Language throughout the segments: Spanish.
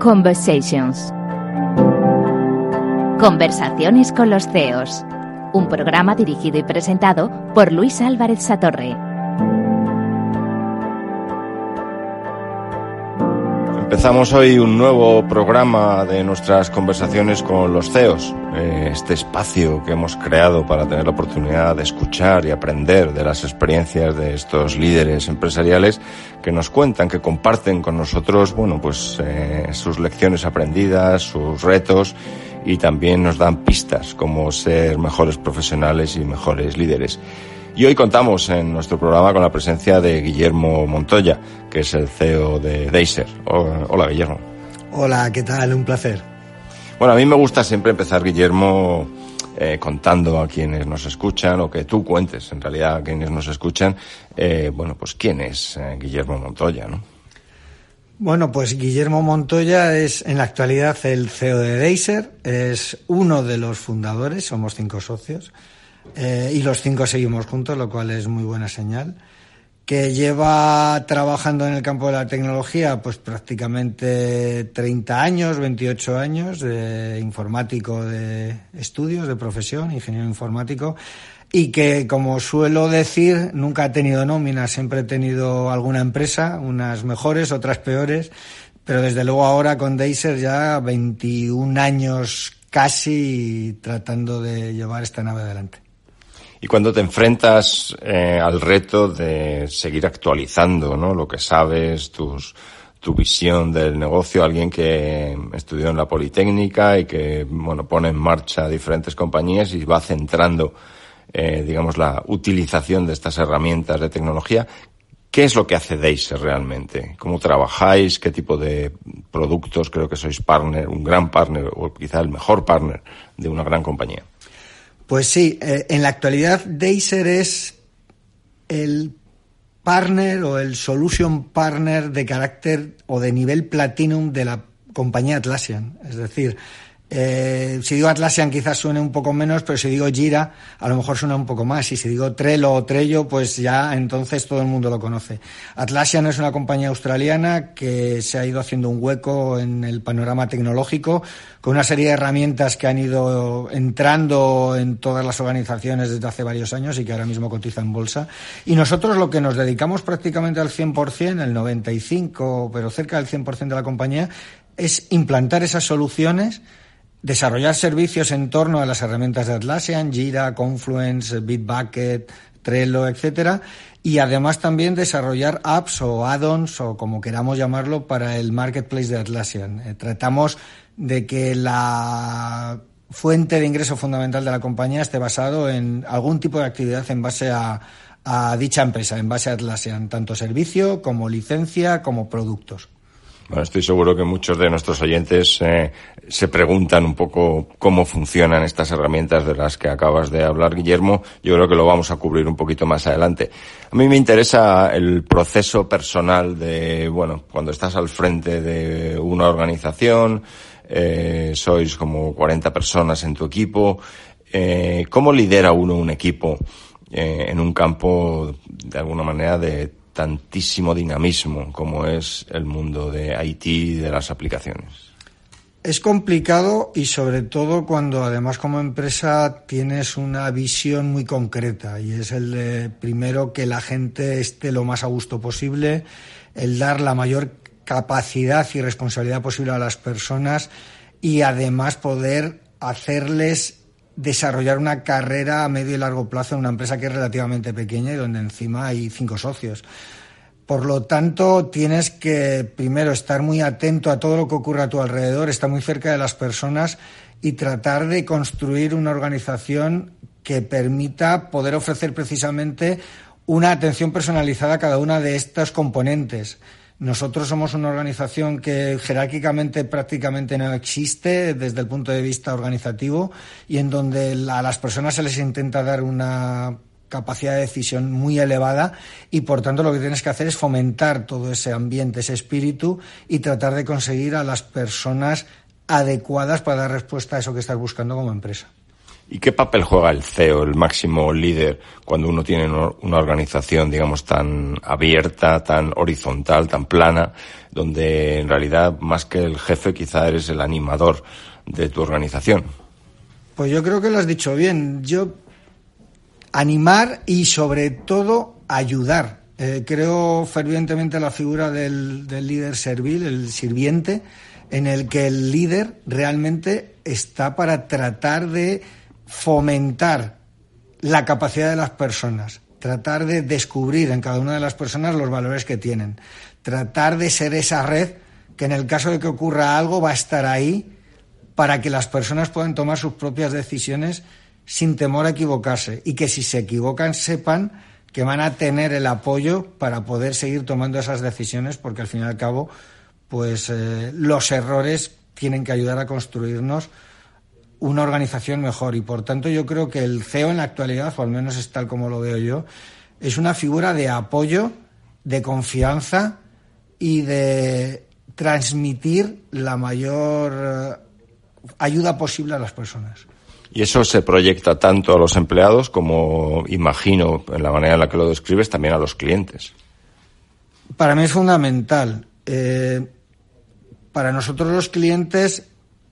Conversations. Conversaciones con los CEOs. Un programa dirigido y presentado por Luis Álvarez Satorre. Empezamos hoy un nuevo programa de nuestras conversaciones con los CEOs, eh, este espacio que hemos creado para tener la oportunidad de escuchar y aprender de las experiencias de estos líderes empresariales que nos cuentan, que comparten con nosotros, bueno, pues eh, sus lecciones aprendidas, sus retos y también nos dan pistas como ser mejores profesionales y mejores líderes. Y hoy contamos en nuestro programa con la presencia de Guillermo Montoya, que es el CEO de Deiser. Hola, Guillermo. Hola, ¿qué tal? Un placer. Bueno, a mí me gusta siempre empezar, Guillermo, eh, contando a quienes nos escuchan, o que tú cuentes en realidad a quienes nos escuchan, eh, bueno, pues quién es eh, Guillermo Montoya, ¿no? Bueno, pues Guillermo Montoya es en la actualidad el CEO de Deiser, es uno de los fundadores, somos cinco socios. Y los cinco seguimos juntos, lo cual es muy buena señal. Que lleva trabajando en el campo de la tecnología, pues prácticamente 30 años, 28 años, de informático de estudios, de profesión, ingeniero informático, y que, como suelo decir, nunca ha tenido nómina, siempre he tenido alguna empresa, unas mejores, otras peores, pero desde luego ahora con Deiser ya 21 años casi tratando de llevar esta nave adelante. Y cuando te enfrentas eh, al reto de seguir actualizando ¿no? lo que sabes, tus, tu visión del negocio, alguien que estudió en la Politécnica y que bueno pone en marcha diferentes compañías y va centrando eh, digamos la utilización de estas herramientas de tecnología. ¿Qué es lo que hace Deiser realmente? ¿Cómo trabajáis? ¿Qué tipo de productos? Creo que sois partner, un gran partner o quizá el mejor partner de una gran compañía. Pues sí, eh, en la actualidad Deiser es el partner o el solution partner de carácter o de nivel platinum de la compañía Atlassian. Es decir, eh, si digo Atlassian quizás suene un poco menos, pero si digo Jira a lo mejor suena un poco más. Y si digo Trello o Trello, pues ya entonces todo el mundo lo conoce. Atlassian es una compañía australiana que se ha ido haciendo un hueco en el panorama tecnológico con una serie de herramientas que han ido entrando en todas las organizaciones desde hace varios años y que ahora mismo cotizan en bolsa. Y nosotros lo que nos dedicamos prácticamente al 100%, el 95%, pero cerca del 100% de la compañía, es implantar esas soluciones desarrollar servicios en torno a las herramientas de Atlassian, Jira, Confluence, Bitbucket, Trello, etcétera, y además también desarrollar apps o add-ons o como queramos llamarlo para el marketplace de Atlassian. Eh, tratamos de que la fuente de ingreso fundamental de la compañía esté basado en algún tipo de actividad en base a, a dicha empresa, en base a Atlassian, tanto servicio como licencia como productos. Bueno, estoy seguro que muchos de nuestros oyentes eh, se preguntan un poco cómo funcionan estas herramientas de las que acabas de hablar, Guillermo. Yo creo que lo vamos a cubrir un poquito más adelante. A mí me interesa el proceso personal de, bueno, cuando estás al frente de una organización, eh, sois como 40 personas en tu equipo. Eh, ¿Cómo lidera uno un equipo eh, en un campo, de alguna manera, de tantísimo dinamismo como es el mundo de IT y de las aplicaciones? Es complicado y sobre todo cuando además como empresa tienes una visión muy concreta y es el de primero que la gente esté lo más a gusto posible, el dar la mayor capacidad y responsabilidad posible a las personas y además poder hacerles desarrollar una carrera a medio y largo plazo en una empresa que es relativamente pequeña y donde encima hay cinco socios. Por lo tanto, tienes que primero estar muy atento a todo lo que ocurre a tu alrededor, estar muy cerca de las personas y tratar de construir una organización que permita poder ofrecer precisamente una atención personalizada a cada una de estos componentes. Nosotros somos una organización que jerárquicamente prácticamente no existe desde el punto de vista organizativo y en donde a las personas se les intenta dar una capacidad de decisión muy elevada y por tanto lo que tienes que hacer es fomentar todo ese ambiente, ese espíritu y tratar de conseguir a las personas adecuadas para dar respuesta a eso que estás buscando como empresa. ¿Y qué papel juega el CEO, el máximo líder, cuando uno tiene una organización, digamos, tan abierta, tan horizontal, tan plana, donde en realidad más que el jefe quizá eres el animador de tu organización? Pues yo creo que lo has dicho bien. Yo animar y sobre todo ayudar. Eh, creo fervientemente la figura del, del líder servil, el sirviente, en el que el líder realmente está para tratar de fomentar la capacidad de las personas, tratar de descubrir en cada una de las personas los valores que tienen, tratar de ser esa red que en el caso de que ocurra algo va a estar ahí para que las personas puedan tomar sus propias decisiones sin temor a equivocarse y que si se equivocan sepan que van a tener el apoyo para poder seguir tomando esas decisiones porque al fin y al cabo pues eh, los errores tienen que ayudar a construirnos una organización mejor. Y por tanto yo creo que el CEO en la actualidad, o al menos es tal como lo veo yo, es una figura de apoyo, de confianza y de transmitir la mayor eh, ayuda posible a las personas. Y eso se proyecta tanto a los empleados como, imagino, en la manera en la que lo describes, también a los clientes. Para mí es fundamental. Eh, para nosotros los clientes,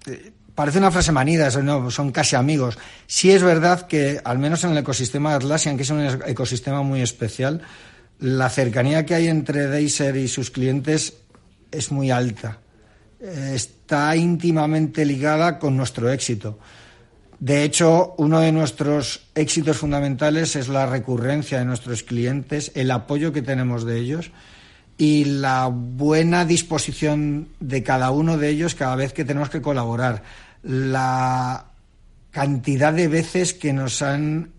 eh, parece una frase manida, son casi amigos. Sí es verdad que, al menos en el ecosistema de Atlassian, que es un ecosistema muy especial, la cercanía que hay entre Deiser y sus clientes es muy alta. Está íntimamente ligada con nuestro éxito. De hecho, uno de nuestros éxitos fundamentales es la recurrencia de nuestros clientes, el apoyo que tenemos de ellos y la buena disposición de cada uno de ellos cada vez que tenemos que colaborar la cantidad de veces que nos han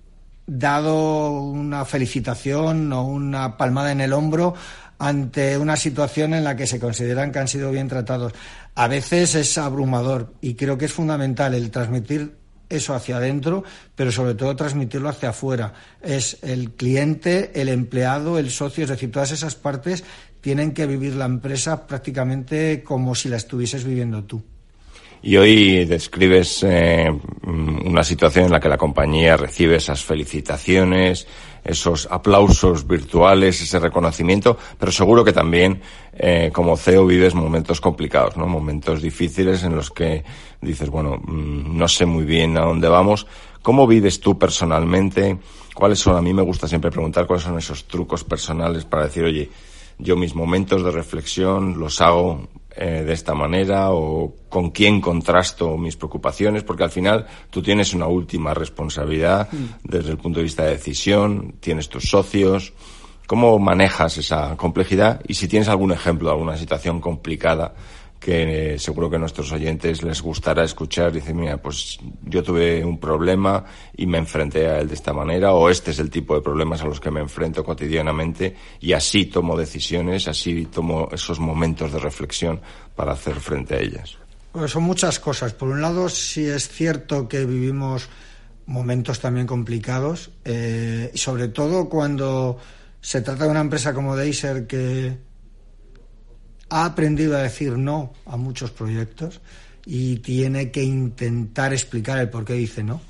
dado una felicitación o una palmada en el hombro ante una situación en la que se consideran que han sido bien tratados. A veces es abrumador y creo que es fundamental el transmitir eso hacia adentro, pero sobre todo transmitirlo hacia afuera. Es el cliente, el empleado, el socio, es decir, todas esas partes tienen que vivir la empresa prácticamente como si la estuvieses viviendo tú. Y hoy describes eh, una situación en la que la compañía recibe esas felicitaciones, esos aplausos virtuales, ese reconocimiento, pero seguro que también eh, como CEO vives momentos complicados, ¿no? Momentos difíciles en los que dices, bueno, mm, no sé muy bien a dónde vamos. ¿Cómo vives tú personalmente? ¿Cuáles son? A mí me gusta siempre preguntar cuáles son esos trucos personales para decir, oye, yo mis momentos de reflexión los hago eh, de esta manera o con quién contrasto mis preocupaciones, porque al final tú tienes una última responsabilidad mm. desde el punto de vista de decisión, tienes tus socios, ¿cómo manejas esa complejidad? Y si tienes algún ejemplo de alguna situación complicada que eh, seguro que a nuestros oyentes les gustará escuchar. Dice, mira, pues yo tuve un problema y me enfrenté a él de esta manera, o este es el tipo de problemas a los que me enfrento cotidianamente y así tomo decisiones, así tomo esos momentos de reflexión para hacer frente a ellas. Pues son muchas cosas. Por un lado, sí es cierto que vivimos momentos también complicados, eh, sobre todo cuando se trata de una empresa como Deiser que ha aprendido a decir no a muchos proyectos y tiene que intentar explicar el por qué dice no.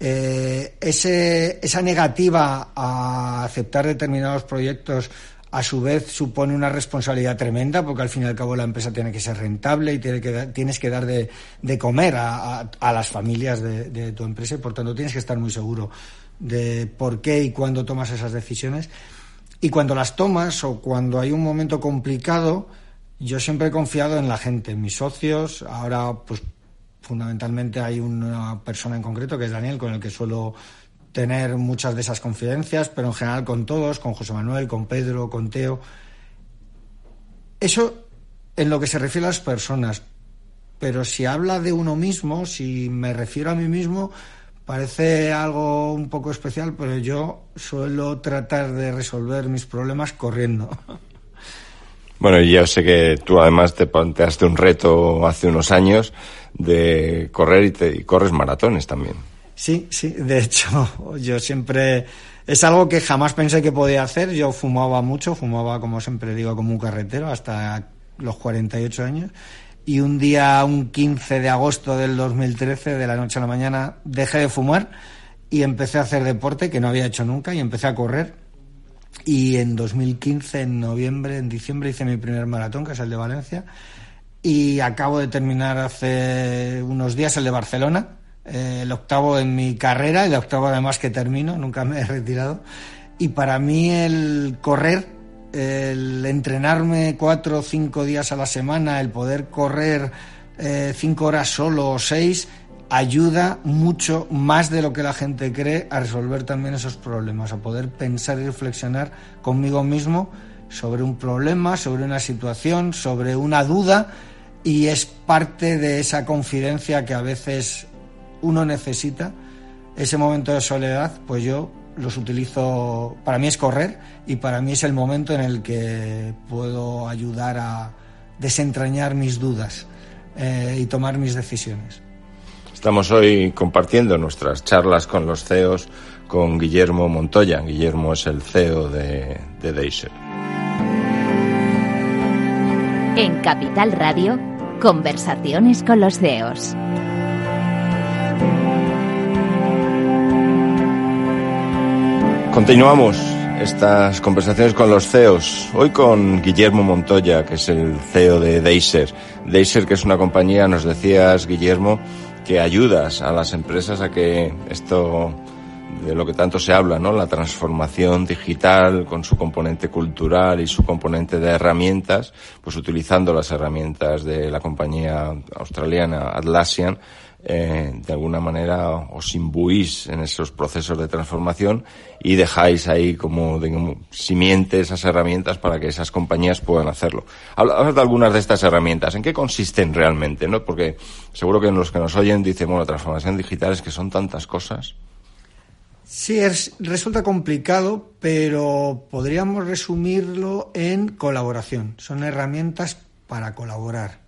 Eh, esa negativa a aceptar determinados proyectos a su vez supone una responsabilidad tremenda porque al fin y al cabo la empresa tiene que ser rentable y tienes que dar de, comer a, las familias de, de, tu empresa y por tanto tienes que estar muy seguro de por qué y cuándo tomas esas decisiones. Y cuando las tomas o cuando hay un momento complicado, yo siempre he confiado en la gente, en mis socios. Ahora, pues fundamentalmente hay una persona en concreto que es Daniel, con el que suelo tener muchas de esas confidencias, pero en general con todos, con José Manuel, con Pedro, con Teo. Eso en lo que se refiere a las personas. Pero si habla de uno mismo, si me refiero a mí mismo, Parece algo un poco especial, pero yo suelo tratar de resolver mis problemas corriendo. Bueno, yo sé que tú además te planteaste un reto hace unos años de correr y, te, y corres maratones también. Sí, sí, de hecho, yo siempre es algo que jamás pensé que podía hacer. Yo fumaba mucho, fumaba, como siempre digo, como un carretero hasta los 48 años y un día, un 15 de agosto del 2013, de la noche a la mañana, dejé de fumar y empecé a hacer deporte que no había hecho nunca y empecé a correr. Y en 2015, en noviembre, en diciembre, hice mi primer maratón, que es el de Valencia. Y acabo de terminar hace unos días el de Barcelona, eh, el octavo en mi carrera, el octavo además que termino, nunca me he retirado. Y para mí el correr, el entrenarme cuatro o cinco días a la semana, el poder correr eh, cinco horas solo o seis, ayuda mucho más de lo que la gente cree a resolver también esos problemas, a poder pensar y reflexionar conmigo mismo sobre un problema, sobre una situación, sobre una duda y es parte de esa confidencia que a veces uno necesita. Ese momento de soledad, pues yo los utilizo, para mí es correr y para mí es el momento en el que puedo ayudar a desentrañar mis dudas eh, y tomar mis decisiones. Estamos hoy compartiendo nuestras charlas con los CEOs con Guillermo Montoya. Guillermo es el CEO de, de Deiser. En Capital Radio, conversaciones con los CEOs. Continuamos estas conversaciones con los CEOs. Hoy con Guillermo Montoya, que es el CEO de Deiser. Deiser, que es una compañía, nos decías, Guillermo, que ayudas a las empresas a que esto de lo que tanto se habla, ¿no? La transformación digital con su componente cultural y su componente de herramientas, pues utilizando las herramientas de la compañía australiana Atlassian, eh, de alguna manera os imbuís en esos procesos de transformación y dejáis ahí como digamos, simiente esas herramientas para que esas compañías puedan hacerlo. Hablamos de algunas de estas herramientas. ¿En qué consisten realmente? ¿no? Porque seguro que los que nos oyen dicen, bueno, transformación digital es que son tantas cosas. Sí, es, resulta complicado, pero podríamos resumirlo en colaboración. Son herramientas para colaborar.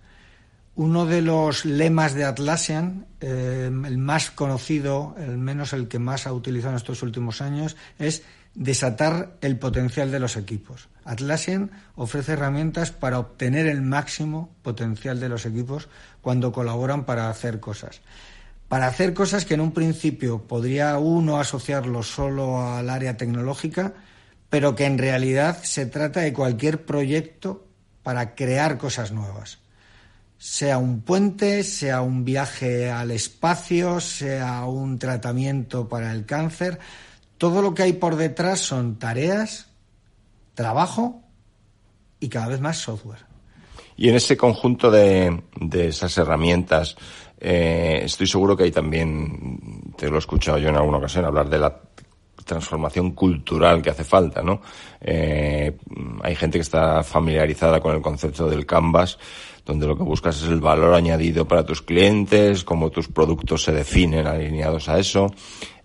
Uno de los lemas de Atlassian, eh, el más conocido, el menos el que más ha utilizado en estos últimos años, es desatar el potencial de los equipos. Atlassian ofrece herramientas para obtener el máximo potencial de los equipos cuando colaboran para hacer cosas. Para hacer cosas que en un principio podría uno asociarlo solo al área tecnológica, pero que en realidad se trata de cualquier proyecto para crear cosas nuevas sea un puente, sea un viaje al espacio, sea un tratamiento para el cáncer, todo lo que hay por detrás son tareas, trabajo y cada vez más software. Y en ese conjunto de, esas herramientas, eh, estoy seguro que hay también, te lo he escuchado yo en alguna ocasión, hablar de la transformación cultural que hace falta, ¿no? Eh, hay gente que está familiarizada con el concepto del canvas, donde lo que buscas es el valor añadido para tus clientes, cómo tus productos se definen alineados a eso.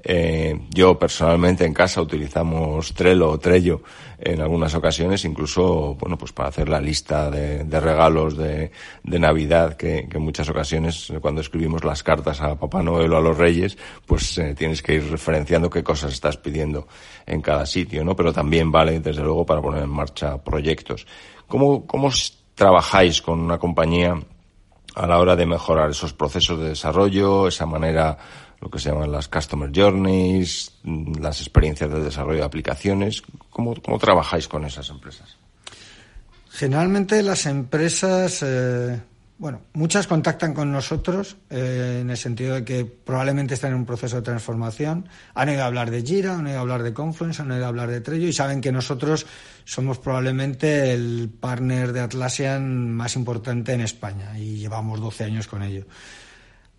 Eh, yo personalmente en casa utilizamos Trello o Trello en algunas ocasiones, incluso, bueno, pues para hacer la lista de, regalos de, Navidad, que, en muchas ocasiones cuando escribimos las cartas a Papá Noel o a los Reyes, pues eh, tienes que ir referenciando qué cosas estás pidiendo en cada sitio, ¿no? Pero también vale, desde luego, para poner en marcha proyectos. ¿Cómo, cómo trabajáis con una compañía a la hora de mejorar esos procesos de desarrollo, esa manera, lo que se llaman las customer journeys, las experiencias de desarrollo de aplicaciones. ¿Cómo, cómo trabajáis con esas empresas? Generalmente las empresas eh, bueno, muchas contactan con nosotros eh, en el sentido de que probablemente están en un proceso de transformación. Han a hablar de Jira, han a hablar de Confluence, han a hablar de Trello y saben que nosotros somos probablemente el partner de Atlassian más importante en España y llevamos 12 años con ello.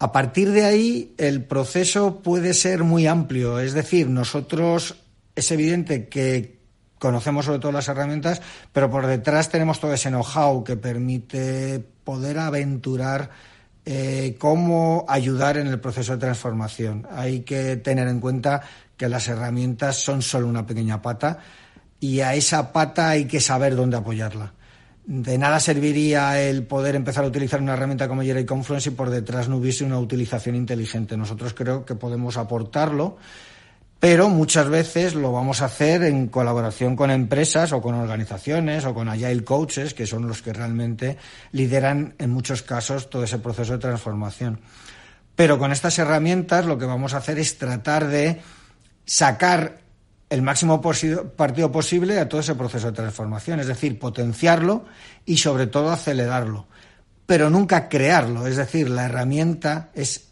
A partir de ahí, el proceso puede ser muy amplio. Es decir, nosotros es evidente que conocemos sobre todo las herramientas, pero por detrás tenemos todo ese know-how que permite poder aventurar eh, cómo ayudar en el proceso de transformación. Hay que tener en cuenta que las herramientas son solo una pequeña pata y a esa pata hay que saber dónde apoyarla. De nada serviría el poder empezar a utilizar una herramienta como Jira y Confluence si por detrás no hubiese una utilización inteligente. Nosotros creo que podemos aportarlo pero muchas veces lo vamos a hacer en colaboración con empresas o con organizaciones o con agile coaches, que son los que realmente lideran en muchos casos todo ese proceso de transformación. Pero con estas herramientas lo que vamos a hacer es tratar de sacar el máximo partido posible a todo ese proceso de transformación, es decir, potenciarlo y sobre todo acelerarlo, pero nunca crearlo, es decir, la herramienta es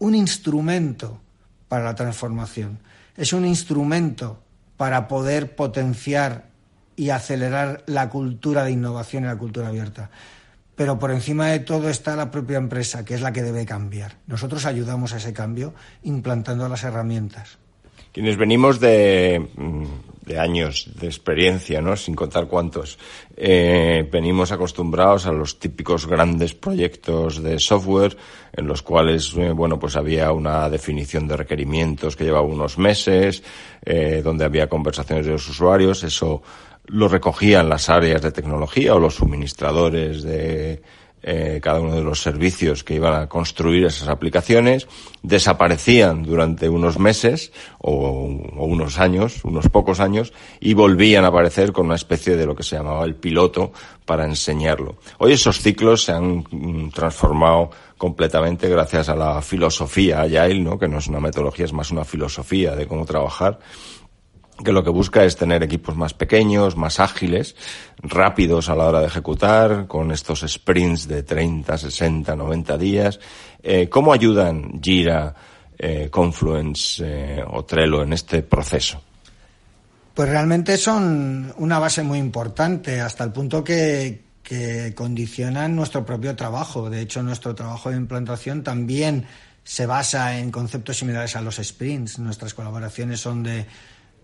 un instrumento para la transformación. Es un instrumento para poder potenciar y acelerar la cultura de innovación y la cultura abierta. Pero por encima de todo está la propia empresa, que es la que debe cambiar. Nosotros ayudamos a ese cambio implantando las herramientas. Quienes venimos de, mm, de años de experiencia, ¿no? Sin contar cuántos. Eh, venimos acostumbrados a los típicos grandes proyectos de software en los cuales, eh, bueno, pues había una definición de requerimientos que llevaba unos meses, eh, donde había conversaciones de los usuarios. Eso lo recogían las áreas de tecnología o los suministradores de, eh, cada uno de los servicios que iban a construir esas aplicaciones, desaparecían durante unos meses o, unos años, unos pocos años, y volvían a aparecer con una especie de lo que se llamaba el piloto para enseñarlo. Hoy esos ciclos se han mm, transformado completamente gracias a la filosofía Agile, ¿no? que no es una metodología, es más una filosofía de cómo trabajar que lo que busca es tener equipos más pequeños, más ágiles, rápidos a la hora de ejecutar, con estos sprints de 30, 60, 90 días. Eh, ¿Cómo ayudan Jira, eh, Confluence eh, o Trello en este proceso? Pues realmente son una base muy importante, hasta el punto que, que condicionan nuestro propio trabajo. De hecho, nuestro trabajo de implantación también se basa en conceptos similares a los sprints. Nuestras colaboraciones son de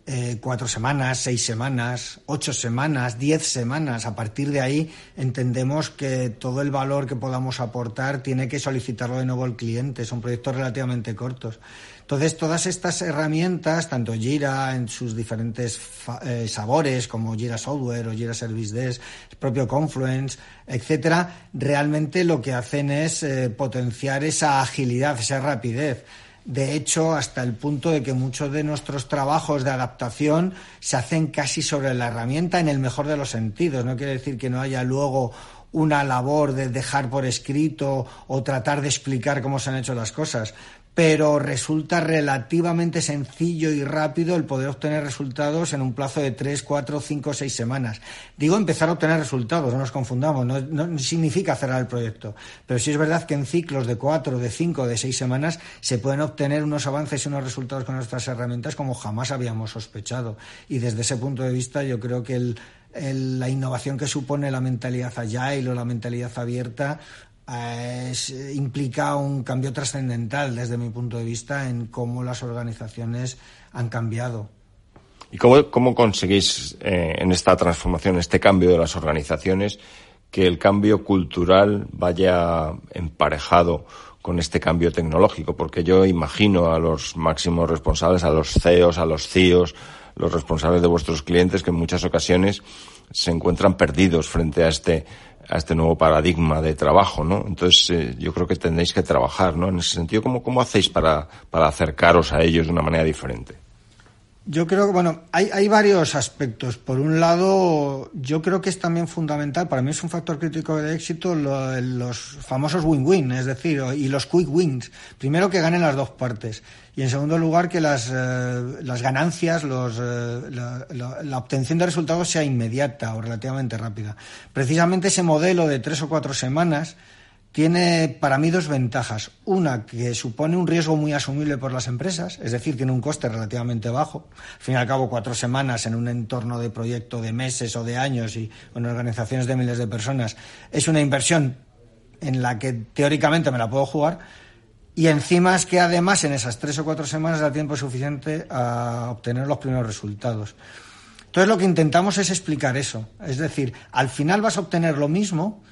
eh, cuatro semanas, seis semanas, ocho semanas, diez semanas. A partir de ahí entendemos que todo el valor que podamos aportar tiene que solicitarlo de nuevo el cliente. Son proyectos relativamente cortos. Entonces, todas estas herramientas, tanto Jira en sus diferentes eh, sabores, como Jira Software o Jira Service Desk, el propio Confluence, etcétera, realmente lo que hacen es eh, potenciar esa agilidad, esa rapidez. De hecho, hasta el punto de que muchos de nuestros trabajos de adaptación se hacen casi sobre la herramienta en el mejor de los sentidos. No quiere decir que no haya luego una labor de dejar por escrito o tratar de explicar cómo se han hecho las cosas, pero resulta relativamente sencillo y rápido el poder obtener resultados en un plazo de tres, cuatro, cinco, seis semanas. Digo empezar a obtener resultados, no nos confundamos, no, significa cerrar el proyecto, pero sí es verdad que en ciclos de cuatro, de cinco, de seis semanas se pueden obtener unos avances y unos resultados con nuestras herramientas como jamás habíamos sospechado. Y desde ese punto de vista yo creo que la innovación que supone la mentalidad agile o la mentalidad abierta implica un cambio trascendental desde mi punto de vista en cómo las organizaciones han cambiado. ¿Y cómo, conseguís eh, en esta transformación, este cambio de las organizaciones, que el cambio cultural vaya emparejado con este cambio tecnológico? Porque yo imagino a los máximos responsables, a los CEOs, a los CIOs, los responsables de vuestros clientes, que en muchas ocasiones se encuentran perdidos frente a este a este nuevo paradigma de trabajo, ¿no? Entonces, eh, yo creo que tendréis que trabajar, ¿no? En ese sentido, ¿cómo, cómo hacéis para, para acercaros a ellos de una manera diferente? Yo creo que, bueno, hay, hay varios aspectos. Por un lado, yo creo que es también fundamental, para mí es un factor crítico de éxito, los famosos win-win, es decir, y los quick wins. Primero, que ganen las dos partes. Y en segundo lugar, que las, eh, las ganancias, los, eh, la, la, obtención de resultados sea inmediata o relativamente rápida. Precisamente ese modelo de tres o cuatro semanas tiene para mí dos ventajas. Una, que supone un riesgo muy asumible por las empresas, es decir, tiene un coste relativamente bajo. Al fin y al cabo, cuatro semanas en un entorno de proyecto de meses o de años y con organizaciones de miles de personas es una inversión en la que teóricamente me la puedo jugar. Y encima es que además en esas tres o cuatro semanas da tiempo suficiente a obtener los primeros resultados. Entonces lo que intentamos es explicar eso. Es decir, al final vas a obtener lo mismo,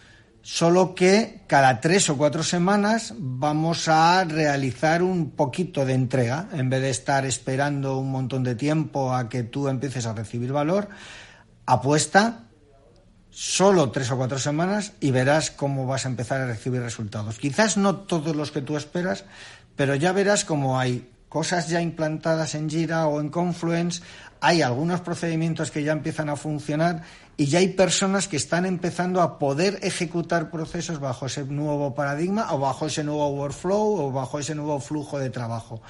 solo que cada tres o cuatro semanas vamos a realizar un poquito de entrega, en vez de estar esperando un montón de tiempo a que tú empieces a recibir valor, apuesta solo tres o cuatro semanas y verás cómo vas a empezar a recibir resultados. Quizás no todos los que tú esperas, pero ya verás cómo hay cosas ya implantadas en Jira o en Confluence, hay algunos procedimientos que ya empiezan a funcionar y ya hay personas que están empezando a poder ejecutar procesos bajo ese nuevo paradigma o bajo ese nuevo workflow o bajo ese nuevo flujo de trabajo.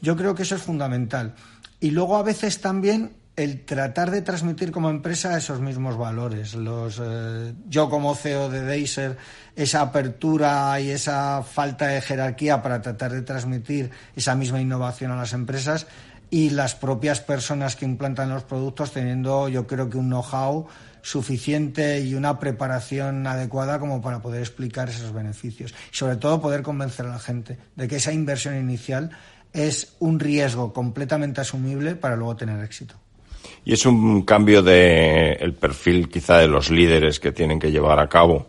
Yo creo que eso es fundamental. Y luego a veces también el tratar de transmitir como empresa esos mismos valores. Los, eh, yo como CEO de Deiser, esa apertura y esa falta de jerarquía para tratar de transmitir esa misma innovación a las empresas y las propias personas que implantan los productos teniendo yo creo que un know-how suficiente y una preparación adecuada como para poder explicar esos beneficios. Y sobre todo poder convencer a la gente de que esa inversión inicial es un riesgo completamente asumible para luego tener éxito. Y es un cambio de el perfil quizá de los líderes que tienen que llevar a cabo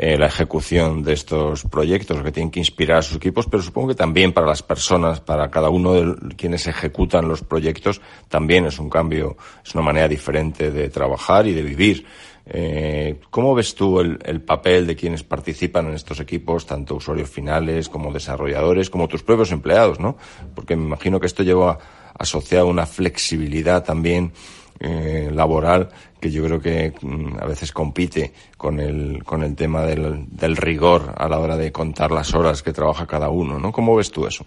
eh, la ejecución de estos proyectos, que tienen que inspirar a sus equipos, pero supongo que también para las personas, para cada uno de quienes ejecutan los proyectos, también es un cambio, es una manera diferente de trabajar y de vivir. Eh, ¿Cómo ves tú el, el, papel de quienes participan en estos equipos, tanto usuarios finales como desarrolladores, como tus propios empleados, ¿no? Porque me imagino que esto lleva asociado una flexibilidad también eh, laboral que yo creo que mm, a veces compite con el, con el tema del, del, rigor a la hora de contar las horas que trabaja cada uno, ¿no? ¿Cómo ves tú eso?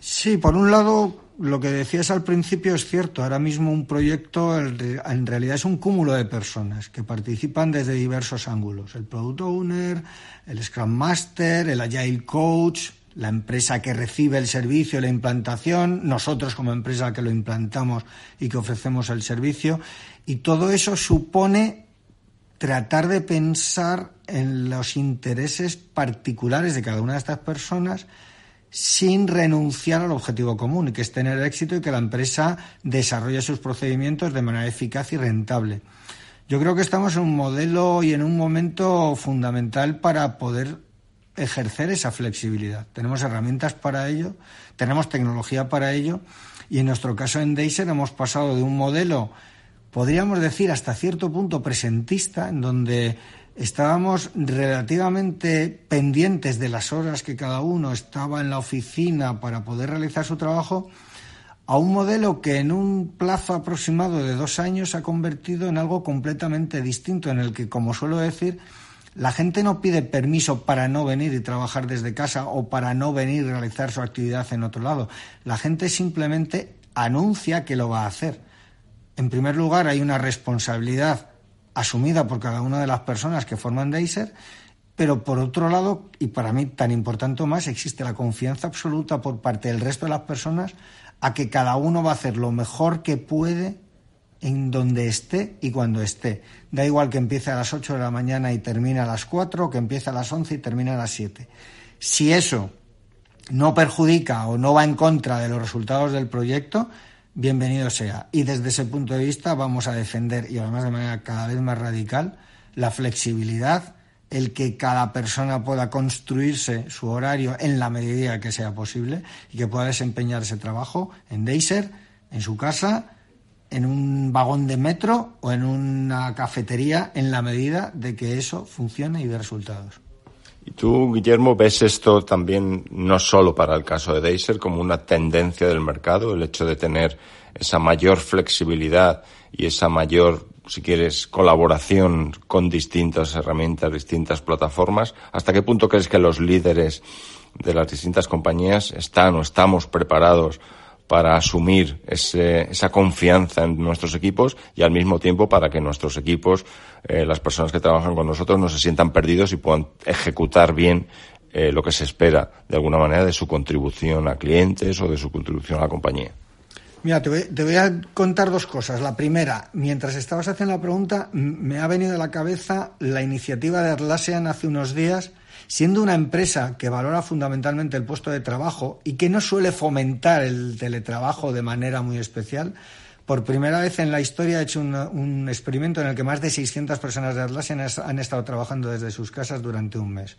Sí, por un lado, lo que decías al principio es cierto. Ahora mismo un proyecto en realidad es un cúmulo de personas que participan desde diversos ángulos. El Product Owner, el Scrum Master, el Agile Coach, la empresa que recibe el servicio, la implantación, nosotros como empresa que lo implantamos y que ofrecemos el servicio. Y todo eso supone tratar de pensar en los intereses particulares de cada una de estas personas sin renunciar al objetivo común, que es tener éxito y que la empresa desarrolle sus procedimientos de manera eficaz y rentable. Yo creo que estamos en un modelo y en un momento fundamental para poder ejercer esa flexibilidad. Tenemos herramientas para ello, tenemos tecnología para ello y en nuestro caso en Deiser hemos pasado de un modelo, podríamos decir hasta cierto punto presentista, en donde estábamos relativamente pendientes de las horas que cada uno estaba en la oficina para poder realizar su trabajo, a un modelo que en un plazo aproximado de dos años se ha convertido en algo completamente distinto, en el que, como suelo decir, la gente no pide permiso para no venir y trabajar desde casa o para no venir y realizar su actividad en otro lado. La gente simplemente anuncia que lo va a hacer. En primer lugar, hay una responsabilidad asumida por cada una de las personas que forman Deiser, pero por otro lado, y para mí tan importante más, existe la confianza absoluta por parte del resto de las personas a que cada uno va a hacer lo mejor que puede en donde esté y cuando esté. Da igual que empiece a las 8 de la mañana y termine a las 4, que empiece a las 11 y termine a las 7. Si eso no perjudica o no va en contra de los resultados del proyecto, bienvenido sea. Y desde ese punto de vista vamos a defender, y además de manera cada vez más radical, la flexibilidad, el que cada persona pueda construirse su horario en la medida que sea posible y que pueda desempeñar ese trabajo en Deiser, en su casa en un vagón de metro o en una cafetería en la medida de que eso funcione y dé resultados. Y tú, Guillermo, ves esto también no solo para el caso de Deiser como una tendencia del mercado, el hecho de tener esa mayor flexibilidad y esa mayor, si quieres, colaboración con distintas herramientas, distintas plataformas. ¿Hasta qué punto crees que los líderes de las distintas compañías están o estamos preparados para asumir esa confianza en nuestros equipos y al mismo tiempo para que nuestros equipos, eh, las personas que trabajan con nosotros, no se sientan perdidos y puedan ejecutar bien eh, lo que se espera de alguna manera de su contribución a clientes o de su contribución a la compañía. Mira, te voy, te voy, a contar dos cosas. La primera, mientras estabas haciendo la pregunta, me ha venido a la cabeza la iniciativa de Atlassian hace unos días siendo una empresa que valora fundamentalmente el puesto de trabajo y que no suele fomentar el teletrabajo de manera muy especial, por primera vez en la historia ha hecho un, experimento en el que más de 600 personas de Atlassian han estado trabajando desde sus casas durante un mes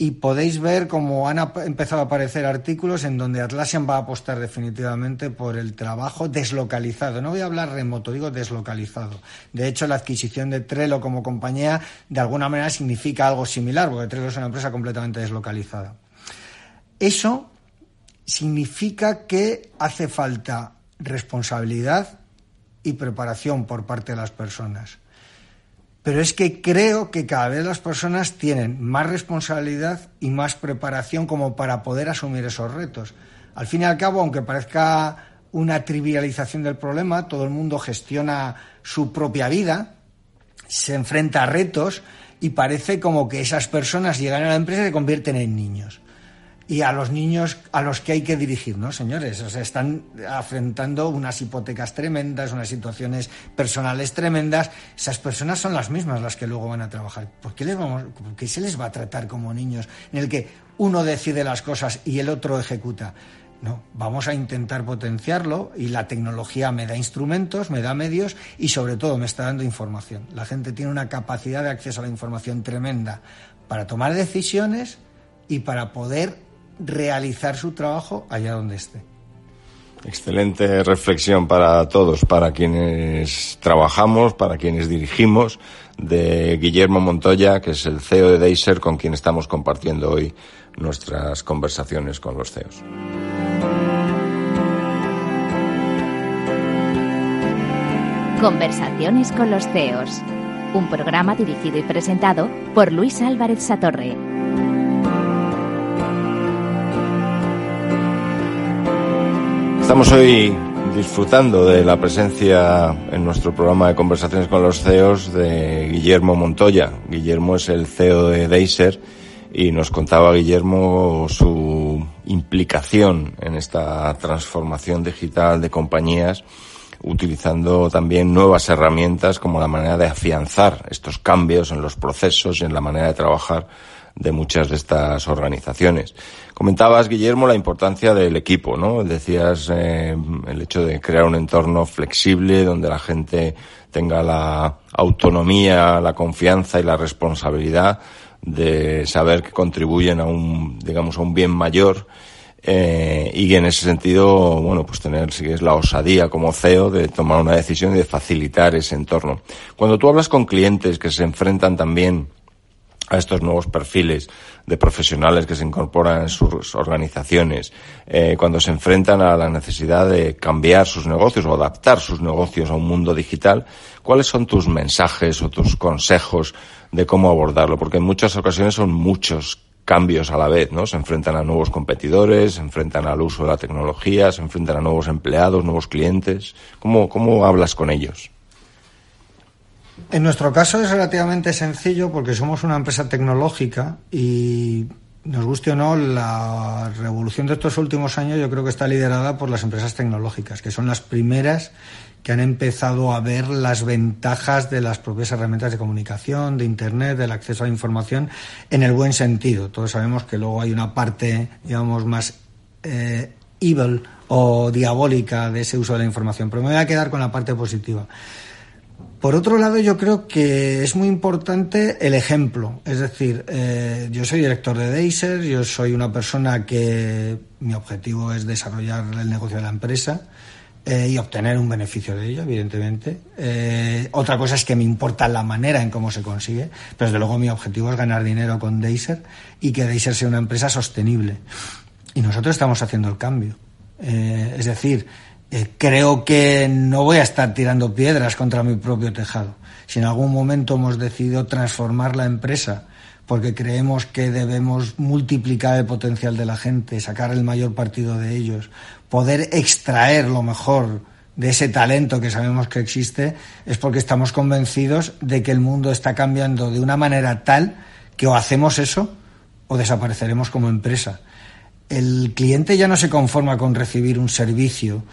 y podéis ver cómo han empezado a aparecer artículos en donde Atlassian va a apostar definitivamente por el trabajo deslocalizado. No voy a hablar remoto, digo deslocalizado. De hecho, la adquisición de Trello como compañía de alguna manera significa algo similar, porque Trello es una empresa completamente deslocalizada. Eso significa que hace falta responsabilidad y preparación por parte de las personas. Pero es que creo que cada vez las personas tienen más responsabilidad y más preparación como para poder asumir esos retos. Al fin y al cabo, aunque parezca una trivialización del problema, todo el mundo gestiona su propia vida, se enfrenta a retos y parece como que esas personas llegan a la empresa y se convierten en niños y a los niños a los que hay que dirigirnos, señores. O sea, están afrontando unas hipotecas tremendas, unas situaciones personales tremendas. Esas personas son las mismas las que luego van a trabajar. ¿Por qué, les vamos, por qué se les va a tratar como niños en el que uno decide las cosas y el otro ejecuta? No, vamos a intentar potenciarlo y la tecnología me da instrumentos, me da medios y sobre todo me está dando información. La gente tiene una capacidad de acceso a la información tremenda para tomar decisiones y para poder realizar su trabajo allá donde esté. Excelente reflexión para todos, para quienes trabajamos, para quienes dirigimos, de Guillermo Montoya, que es el CEO de Deiser, con quien estamos compartiendo hoy nuestras conversaciones con los CEOs. Conversaciones con los CEOs, un programa dirigido y presentado por Luis Álvarez Satorre. Estamos hoy disfrutando de la presencia en nuestro programa de conversaciones con los CEOs de Guillermo Montoya. Guillermo es el CEO de Deiser y nos contaba Guillermo su implicación en esta transformación digital de compañías utilizando también nuevas herramientas como la manera de afianzar estos cambios en los procesos y en la manera de trabajar de muchas de estas organizaciones. Comentabas, Guillermo, la importancia del equipo, ¿no? Decías eh, el hecho de crear un entorno flexible donde la gente tenga la autonomía, la confianza y la responsabilidad de saber que contribuyen a un, digamos, a un bien mayor eh, y en ese sentido, bueno, pues tener, si es la osadía como CEO de tomar una decisión y de facilitar ese entorno. Cuando tú hablas con clientes que se enfrentan también a estos nuevos perfiles de profesionales que se incorporan en sus organizaciones, eh, cuando se enfrentan a la necesidad de cambiar sus negocios o adaptar sus negocios a un mundo digital, ¿cuáles son tus mensajes o tus consejos de cómo abordarlo? Porque en muchas ocasiones son muchos cambios a la vez, ¿no? Se enfrentan a nuevos competidores, se enfrentan al uso de la tecnología, se enfrentan a nuevos empleados, nuevos clientes. ¿Cómo, cómo hablas con ellos? En nuestro caso es relativamente sencillo porque somos una empresa tecnológica y nos guste o no, la revolución de estos últimos años yo creo que está liderada por las empresas tecnológicas, que son las primeras que han empezado a ver las ventajas de las propias herramientas de comunicación, de Internet, del acceso a la información, en el buen sentido. Todos sabemos que luego hay una parte, digamos, más eh, evil o diabólica de ese uso de la información, pero me voy a quedar con la parte positiva. Por otro lado, yo creo que es muy importante el ejemplo. Es decir, eh, yo soy director de Deiser, yo soy una persona que mi objetivo es desarrollar el negocio de la empresa eh, y obtener un beneficio de ello, evidentemente. Eh, otra cosa es que me importa la manera en cómo se consigue, pero desde luego mi objetivo es ganar dinero con Deiser y que Deiser sea una empresa sostenible. Y nosotros estamos haciendo el cambio. es decir, eh, creo que no voy a estar tirando piedras contra mi propio tejado. Si en algún momento hemos decidido transformar la empresa porque creemos que debemos multiplicar el potencial de la gente, sacar el mayor partido de ellos, poder extraer lo mejor de ese talento que sabemos que existe, es porque estamos convencidos de que el mundo está cambiando de una manera tal que o hacemos eso o desapareceremos como empresa. El cliente ya no se conforma con recibir un servicio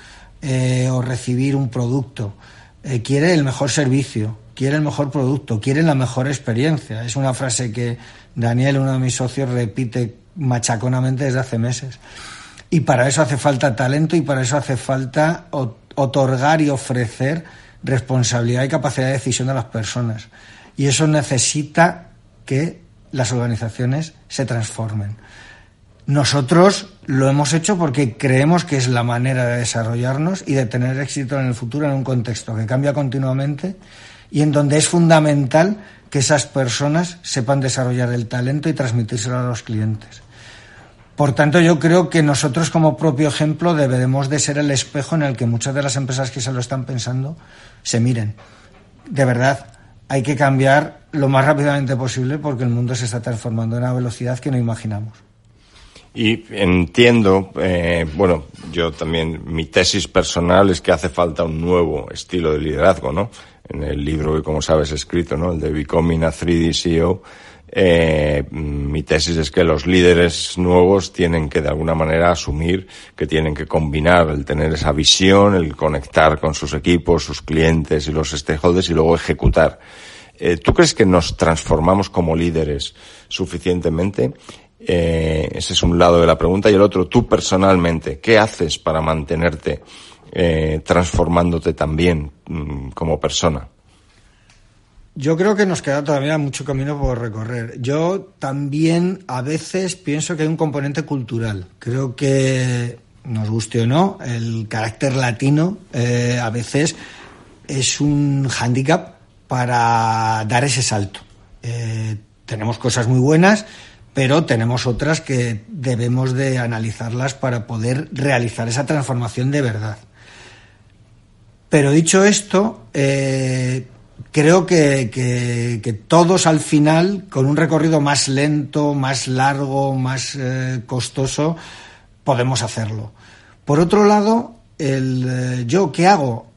eh, o recibir un producto. Eh, quiere el mejor servicio, quiere el mejor producto, quiere la mejor experiencia. Es una frase que Daniel, uno de mis socios, repite machaconamente desde hace meses. Y para eso hace falta talento y para eso hace falta otorgar y ofrecer responsabilidad y capacidad de decisión a las personas. Y eso necesita que las organizaciones se transformen. Nosotros lo hemos hecho porque creemos que es la manera de desarrollarnos y de tener éxito en el futuro en un contexto que cambia continuamente y en donde es fundamental que esas personas sepan desarrollar el talento y transmitírselo a los clientes. Por tanto, yo creo que nosotros como propio ejemplo debemos de ser el espejo en el que muchas de las empresas que se lo están pensando se miren. De verdad, hay que cambiar lo más rápidamente posible porque el mundo se está transformando a una velocidad que no imaginamos. Y entiendo, eh, bueno, yo también, mi tesis personal es que hace falta un nuevo estilo de liderazgo, ¿no? En el libro que, como sabes, he escrito, ¿no? El de Becoming a 3D CEO, eh, mi tesis es que los líderes nuevos tienen que de alguna manera asumir que tienen que combinar el tener esa visión, el conectar con sus equipos, sus clientes y los stakeholders y luego ejecutar. Eh, ¿Tú crees que nos transformamos como líderes suficientemente? Eh, ese es un lado de la pregunta. Y el otro, tú personalmente, ¿qué haces para mantenerte eh, transformándote también mm, como persona? Yo creo que nos queda todavía mucho camino por recorrer. Yo también a veces pienso que hay un componente cultural. Creo que, nos guste o no, el carácter latino eh, a veces es un hándicap para dar ese salto. Tenemos cosas muy buenas, pero tenemos otras que debemos de analizarlas para poder realizar esa transformación de verdad. Pero dicho esto, eh, creo que, todos al final, con un recorrido más lento, más largo, más eh, costoso, podemos hacerlo. Por otro lado, el, eh, yo, ¿qué hago?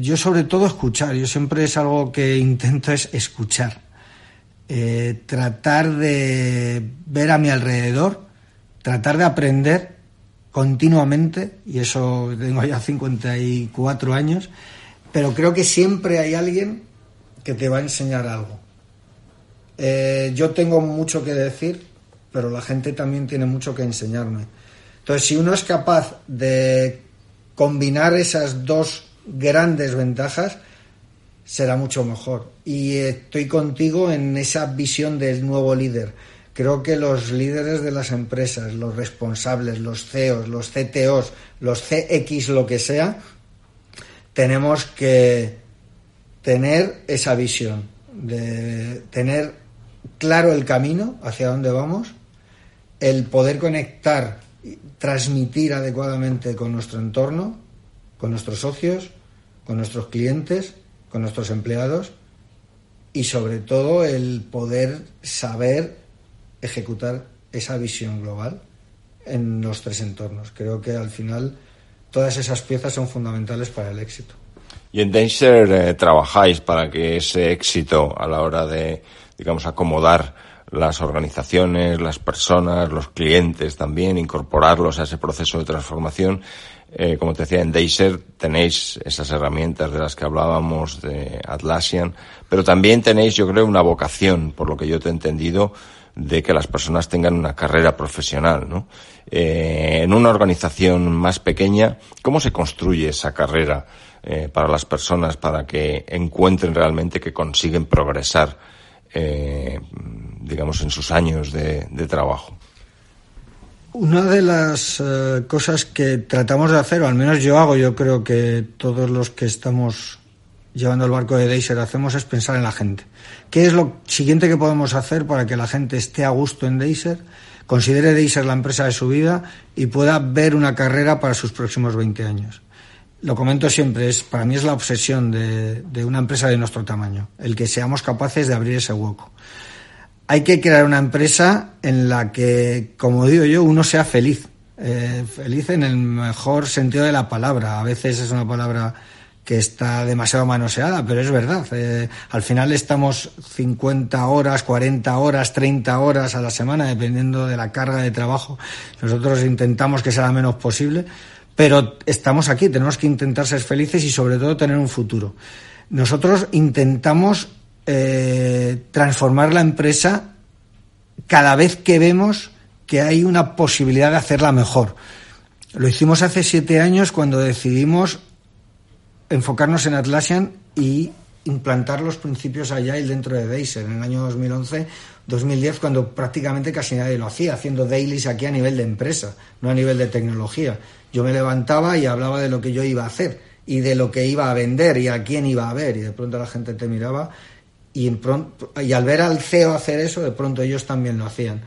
Yo sobre todo escuchar. Yo siempre es algo que intento es escuchar. Tratar de ver a mi alrededor, tratar de aprender continuamente, y eso tengo ya 54 años, pero creo que siempre hay alguien que te va a enseñar algo. Eh, yo tengo mucho que decir, pero la gente también tiene mucho que enseñarme. Entonces, si uno es capaz de combinar esas dos grandes ventajas, será mucho mejor. Y estoy contigo en esa visión del nuevo líder. Creo que los líderes de las empresas, los responsables, los CEOs, los CTOs, los CX, lo que sea, tenemos que tener esa visión, de tener claro el camino hacia dónde vamos, el poder conectar, transmitir adecuadamente con nuestro entorno, con nuestros socios, con nuestros clientes, con nuestros empleados y sobre todo el poder saber ejecutar esa visión global en los tres entornos. Creo que al final todas esas piezas son fundamentales para el éxito. Y en Danger eh, trabajáis para que ese éxito a la hora de, digamos, acomodar las organizaciones, las personas, los clientes también, incorporarlos a ese proceso de transformación. Eh, como te decía, en Dacer tenéis esas herramientas de las que hablábamos de Atlassian, pero también tenéis, yo creo, una vocación, por lo que yo te he entendido, de que las personas tengan una carrera profesional, ¿no? Eh, en una organización más pequeña, ¿cómo se construye esa carrera? Eh, para las personas para que encuentren realmente que consiguen progresar, digamos, en sus años de, trabajo. Una de las eh, cosas que tratamos de hacer, o al menos yo hago, yo creo que todos los que estamos llevando el barco de Deiser hacemos es pensar en la gente. ¿Qué es lo siguiente que podemos hacer para que la gente esté a gusto en Deiser, considere Deiser la empresa de su vida y pueda ver una carrera para sus próximos 20 años? lo comento siempre, es para mí es la obsesión de, una empresa de nuestro tamaño, el que seamos capaces de abrir ese hueco. Hay que crear una empresa en la que, como digo yo, uno sea feliz, eh, feliz en el mejor sentido de la palabra. A veces es una palabra que está demasiado manoseada, pero es verdad. Eh, al final estamos 50 horas, 40 horas, 30 horas a la semana, dependiendo de la carga de trabajo. Nosotros intentamos que sea lo menos posible, pero estamos aquí, tenemos que intentar ser felices y sobre todo tener un futuro. Nosotros intentamos eh, transformar la empresa cada vez que vemos que hay una posibilidad de hacerla mejor. Lo hicimos hace siete años cuando decidimos enfocarnos en Atlassian y implantar los principios Agile dentro de Deiser en el año 2011 2010 cuando prácticamente casi nadie lo hacía, haciendo dailies aquí a nivel de empresa, no a nivel de tecnología. Yo me levantaba y hablaba de lo que yo iba a hacer y de lo que iba a vender y a quién iba a ver y de pronto la gente te miraba y, y al ver al CEO hacer eso, de pronto ellos también lo hacían.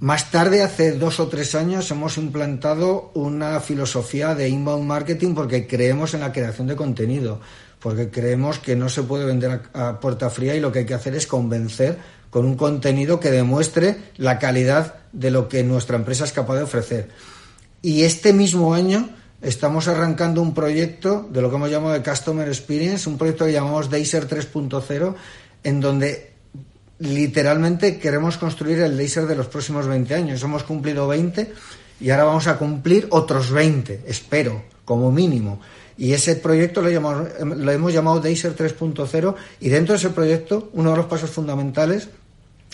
Más tarde, hace dos o tres años, hemos implantado una filosofía de inbound marketing porque creemos en la creación de contenido, porque creemos que no se puede vender a, puerta fría y lo que hay que hacer es convencer con un contenido que demuestre la calidad de lo que nuestra empresa es capaz de ofrecer. Y este mismo año estamos arrancando un proyecto de lo que hemos llamado de Customer Experience, un proyecto que llamamos Deiser 3.0, en donde literalmente queremos construir el laser de los próximos 20 años. Hemos cumplido 20 y ahora vamos a cumplir otros 20, espero, como mínimo. Y ese proyecto lo, llamamos, lo hemos llamado Deiser 3.0 y dentro de ese proyecto uno de los pasos fundamentales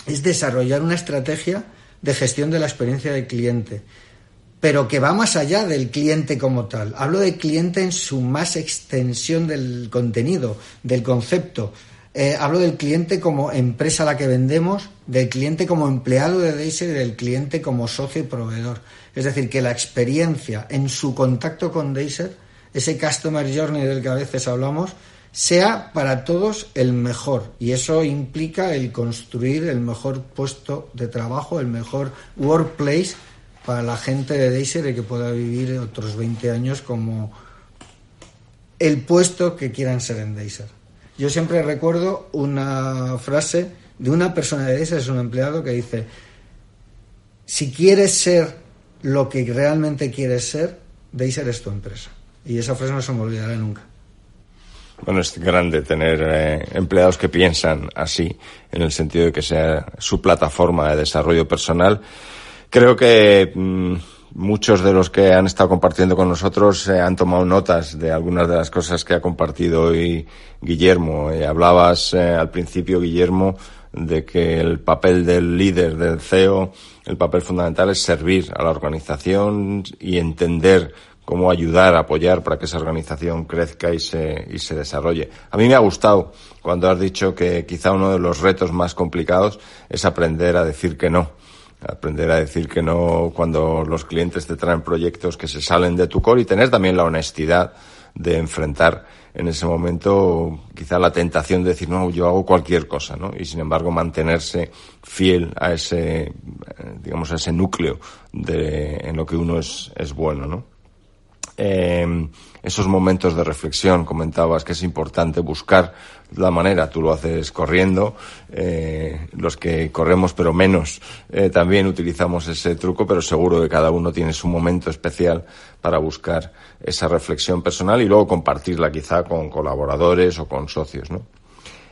es desarrollar una estrategia de gestión de la experiencia del cliente, pero que va más allá del cliente como tal. Hablo del cliente en su más extensión del contenido, del concepto. Eh, hablo del cliente como empresa a la que vendemos, del cliente como empleado de Deiser y del cliente como socio y proveedor. Es decir, que la experiencia en su contacto con Deiser, ese customer journey del que a veces hablamos, sea para todos el mejor. Y eso implica el construir el mejor puesto de trabajo, el mejor workplace para la gente de Deiser y que pueda vivir otros 20 años como el puesto que quieran ser en Deiser. Yo siempre recuerdo una frase de una persona de esa, es un empleado, que dice, si quieres ser lo que realmente quieres ser, Deiser es tu empresa. Y esa frase no se me olvidará nunca. Bueno, es grande tener eh, empleados que piensan así, en el sentido de que sea su plataforma de desarrollo personal. Creo que mm, Muchos de los que han estado compartiendo con nosotros eh, han tomado notas de algunas de las cosas que ha compartido hoy Guillermo. Eh, hablabas eh, al principio, Guillermo, de que el papel del líder, del CEO, el papel fundamental es servir a la organización y entender cómo ayudar, apoyar para que esa organización crezca y se, y se desarrolle. A mí me ha gustado cuando has dicho que quizá uno de los retos más complicados es aprender a decir que no aprender a decir que no cuando los clientes te traen proyectos que se salen de tu core y tener también la honestidad de enfrentar en ese momento quizá la tentación de decir no yo hago cualquier cosa no y sin embargo mantenerse fiel a ese eh, digamos a ese núcleo de en lo que uno es, es bueno no eh, esos momentos de reflexión, comentabas que es importante buscar la manera, tú lo haces corriendo, eh, los que corremos pero menos eh, también utilizamos ese truco, pero seguro que cada uno tiene su momento especial para buscar esa reflexión personal y luego compartirla quizá con colaboradores o con socios, ¿no?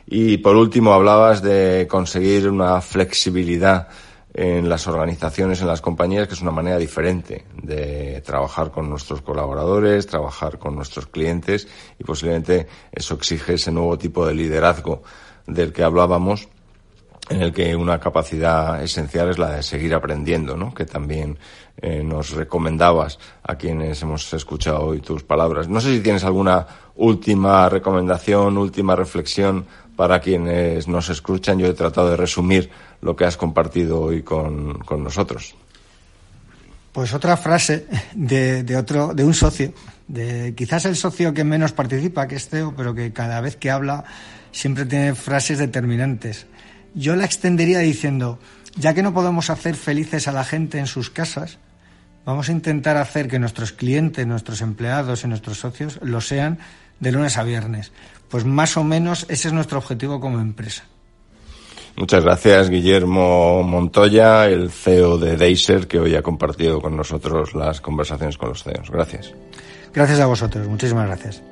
Y por último hablabas de conseguir una flexibilidad en las organizaciones, en las compañías, que es una manera diferente de trabajar con nuestros colaboradores, trabajar con nuestros clientes y posiblemente eso exige ese nuevo tipo de liderazgo del que hablábamos en el que una capacidad esencial es la de seguir aprendiendo, ¿no? Que también eh, nos recomendabas a quienes hemos escuchado hoy tus palabras. No sé si tienes alguna última recomendación, última reflexión para quienes nos escuchan. Yo he tratado de resumir lo que has compartido hoy con, nosotros. Pues otra frase de, otro, de un socio, de quizás el socio que menos participa, que es CEO, pero que cada vez que habla siempre tiene frases determinantes. Yo la extendería diciendo, ya que no podemos hacer felices a la gente en sus casas, vamos a intentar hacer que nuestros clientes, nuestros empleados y nuestros socios lo sean de lunes a viernes. Pues más o menos ese es nuestro objetivo como empresa. Muchas gracias, Guillermo Montoya, el CEO de Deiser, que hoy ha compartido con nosotros las conversaciones con los CEOs. Gracias. Gracias a vosotros. Muchísimas gracias.